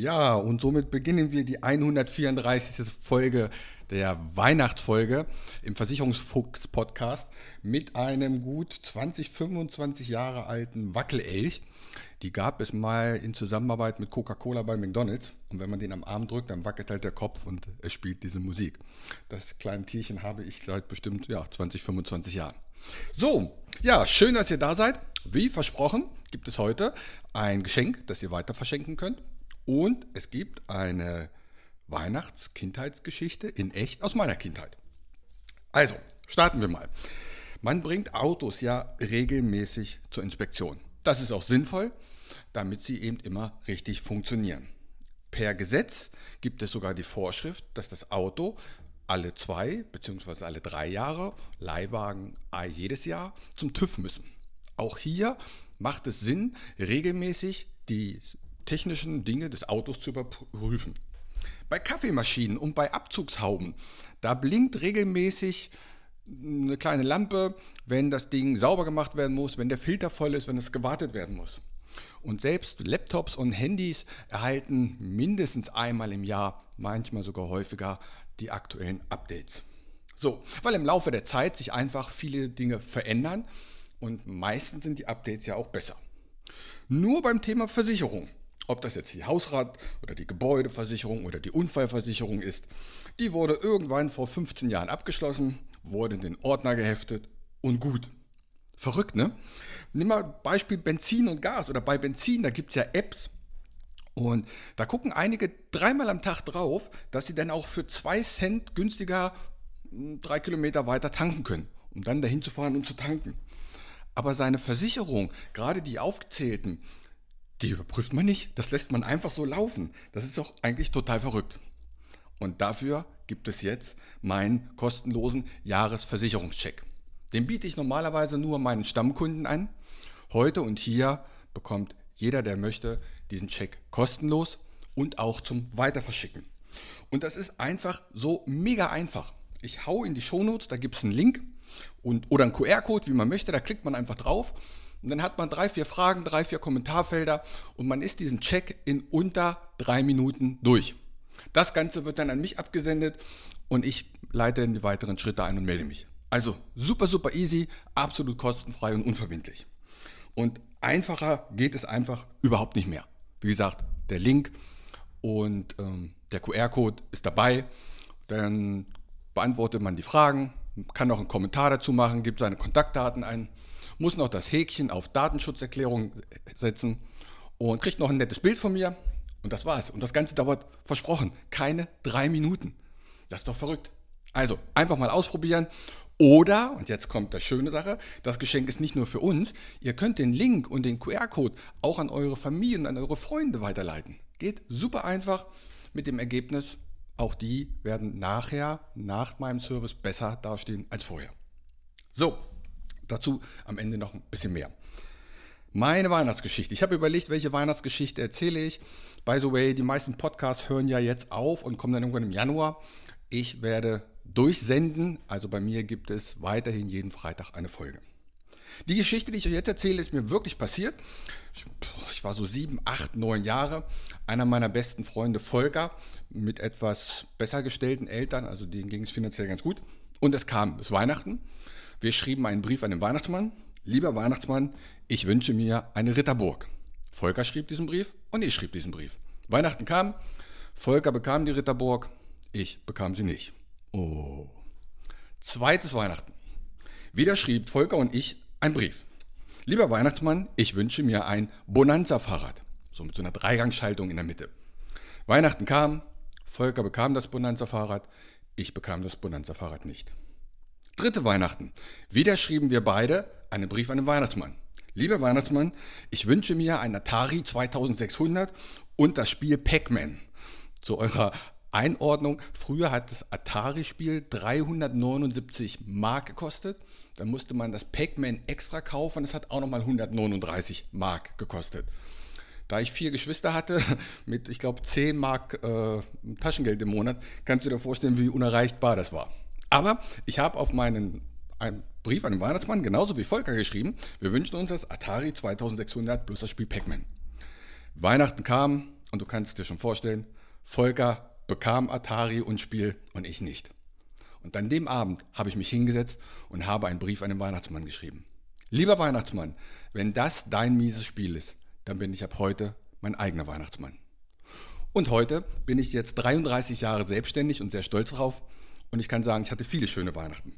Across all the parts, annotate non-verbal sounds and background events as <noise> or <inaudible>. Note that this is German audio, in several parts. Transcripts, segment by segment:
Ja, und somit beginnen wir die 134. Folge der Weihnachtsfolge im Versicherungsfuchs Podcast mit einem gut 20, 25 Jahre alten Wackelelch. Die gab es mal in Zusammenarbeit mit Coca-Cola bei McDonald's. Und wenn man den am Arm drückt, dann wackelt halt der Kopf und er spielt diese Musik. Das kleine Tierchen habe ich seit bestimmt ja, 20, 25 Jahren. So, ja, schön, dass ihr da seid. Wie versprochen, gibt es heute ein Geschenk, das ihr weiter verschenken könnt. Und es gibt eine Weihnachts-Kindheitsgeschichte in echt aus meiner Kindheit. Also, starten wir mal. Man bringt Autos ja regelmäßig zur Inspektion. Das ist auch sinnvoll, damit sie eben immer richtig funktionieren. Per Gesetz gibt es sogar die Vorschrift, dass das Auto alle zwei bzw. alle drei Jahre, Leihwagen jedes Jahr zum TÜV müssen. Auch hier macht es Sinn, regelmäßig die technischen Dinge des Autos zu überprüfen. Bei Kaffeemaschinen und bei Abzugshauben, da blinkt regelmäßig eine kleine Lampe, wenn das Ding sauber gemacht werden muss, wenn der Filter voll ist, wenn es gewartet werden muss. Und selbst Laptops und Handys erhalten mindestens einmal im Jahr, manchmal sogar häufiger, die aktuellen Updates. So, weil im Laufe der Zeit sich einfach viele Dinge verändern und meistens sind die Updates ja auch besser. Nur beim Thema Versicherung ob das jetzt die Hausrat- oder die Gebäudeversicherung oder die Unfallversicherung ist, die wurde irgendwann vor 15 Jahren abgeschlossen, wurde in den Ordner geheftet und gut. Verrückt, ne? Nimm mal Beispiel Benzin und Gas oder bei Benzin, da gibt es ja Apps und da gucken einige dreimal am Tag drauf, dass sie dann auch für zwei Cent günstiger hm, drei Kilometer weiter tanken können, um dann dahin zu fahren und zu tanken. Aber seine Versicherung, gerade die aufgezählten, die überprüft man nicht. Das lässt man einfach so laufen. Das ist doch eigentlich total verrückt. Und dafür gibt es jetzt meinen kostenlosen Jahresversicherungscheck. Den biete ich normalerweise nur meinen Stammkunden an. Heute und hier bekommt jeder, der möchte, diesen Check kostenlos und auch zum Weiterverschicken. Und das ist einfach so mega einfach. Ich hau in die Shownotes, da gibt es einen Link und, oder einen QR-Code, wie man möchte, da klickt man einfach drauf und dann hat man drei, vier Fragen, drei, vier Kommentarfelder und man ist diesen Check in unter drei Minuten durch. Das Ganze wird dann an mich abgesendet und ich leite dann die weiteren Schritte ein und melde mich. Also super, super easy, absolut kostenfrei und unverbindlich. Und einfacher geht es einfach überhaupt nicht mehr. Wie gesagt, der Link und ähm, der QR-Code ist dabei. Dann beantwortet man die Fragen, kann noch einen Kommentar dazu machen, gibt seine Kontaktdaten ein muss noch das Häkchen auf Datenschutzerklärung setzen und kriegt noch ein nettes Bild von mir. Und das war's. Und das Ganze dauert, versprochen, keine drei Minuten. Das ist doch verrückt. Also einfach mal ausprobieren. Oder, und jetzt kommt die schöne Sache, das Geschenk ist nicht nur für uns, ihr könnt den Link und den QR-Code auch an eure Familie und an eure Freunde weiterleiten. Geht super einfach mit dem Ergebnis, auch die werden nachher, nach meinem Service, besser dastehen als vorher. So, Dazu am Ende noch ein bisschen mehr. Meine Weihnachtsgeschichte. Ich habe überlegt, welche Weihnachtsgeschichte erzähle ich. By the way, die meisten Podcasts hören ja jetzt auf und kommen dann irgendwann im Januar. Ich werde durchsenden. Also bei mir gibt es weiterhin jeden Freitag eine Folge. Die Geschichte, die ich euch jetzt erzähle, ist mir wirklich passiert. Ich war so sieben, acht, neun Jahre. Einer meiner besten Freunde, Volker, mit etwas besser gestellten Eltern, also denen ging es finanziell ganz gut. Und es kam, es Weihnachten. Wir schrieben einen Brief an den Weihnachtsmann. Lieber Weihnachtsmann, ich wünsche mir eine Ritterburg. Volker schrieb diesen Brief und ich schrieb diesen Brief. Weihnachten kam, Volker bekam die Ritterburg, ich bekam sie nicht. Oh. Zweites Weihnachten. Wieder schrieb Volker und ich einen Brief. Lieber Weihnachtsmann, ich wünsche mir ein Bonanza-Fahrrad. So mit so einer Dreigangschaltung in der Mitte. Weihnachten kam, Volker bekam das Bonanza-Fahrrad, Ich bekam das Bonanza-Fahrrad nicht. Dritte Weihnachten. Wieder schrieben wir beide einen Brief an den Weihnachtsmann. Lieber Weihnachtsmann, ich wünsche mir ein Atari 2600 und das Spiel Pac-Man. Zu eurer Einordnung, früher hat das Atari-Spiel 379 Mark gekostet. Dann musste man das Pac-Man extra kaufen. Das hat auch nochmal 139 Mark gekostet. Da ich vier Geschwister hatte, <laughs> mit, ich glaube, 10 Mark äh, Taschengeld im Monat, kannst du dir vorstellen, wie unerreichbar das war. Aber ich habe auf meinen einen Brief an den Weihnachtsmann, genauso wie Volker, geschrieben, wir wünschen uns das Atari 2600 plus das Spiel Pac-Man. Weihnachten kam und du kannst dir schon vorstellen, Volker bekam Atari und Spiel und ich nicht. Und an dem Abend habe ich mich hingesetzt und habe einen Brief an den Weihnachtsmann geschrieben. Lieber Weihnachtsmann, wenn das dein mieses Spiel ist, dann bin ich ab heute mein eigener Weihnachtsmann. Und heute bin ich jetzt 33 Jahre selbstständig und sehr stolz drauf und ich kann sagen, ich hatte viele schöne Weihnachten.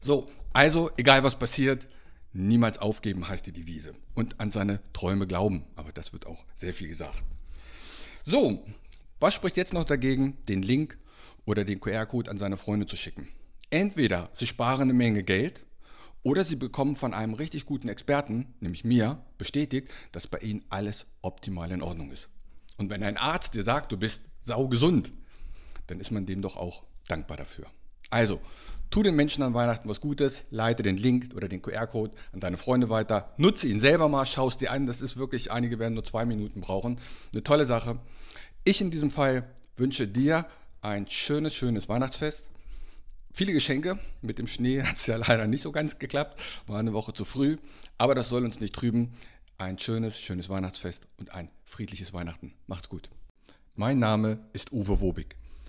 So, also egal was passiert, niemals aufgeben heißt die Devise und an seine Träume glauben, aber das wird auch sehr viel gesagt. So, was spricht jetzt noch dagegen, den Link oder den QR-Code an seine Freunde zu schicken? Entweder sie sparen eine Menge Geld oder sie bekommen von einem richtig guten Experten, nämlich mir, bestätigt, dass bei ihnen alles optimal in Ordnung ist. Und wenn ein Arzt dir sagt, du bist saugesund, dann ist man dem doch auch dankbar dafür. Also, tu den Menschen an Weihnachten was Gutes, leite den Link oder den QR-Code an deine Freunde weiter, nutze ihn selber mal, schaust dir an, das ist wirklich, einige werden nur zwei Minuten brauchen. Eine tolle Sache. Ich in diesem Fall wünsche dir ein schönes, schönes Weihnachtsfest. Viele Geschenke. Mit dem Schnee <laughs> hat es ja leider nicht so ganz geklappt. War eine Woche zu früh. Aber das soll uns nicht trüben. Ein schönes, schönes Weihnachtsfest und ein friedliches Weihnachten. Macht's gut. Mein Name ist Uwe Wobig.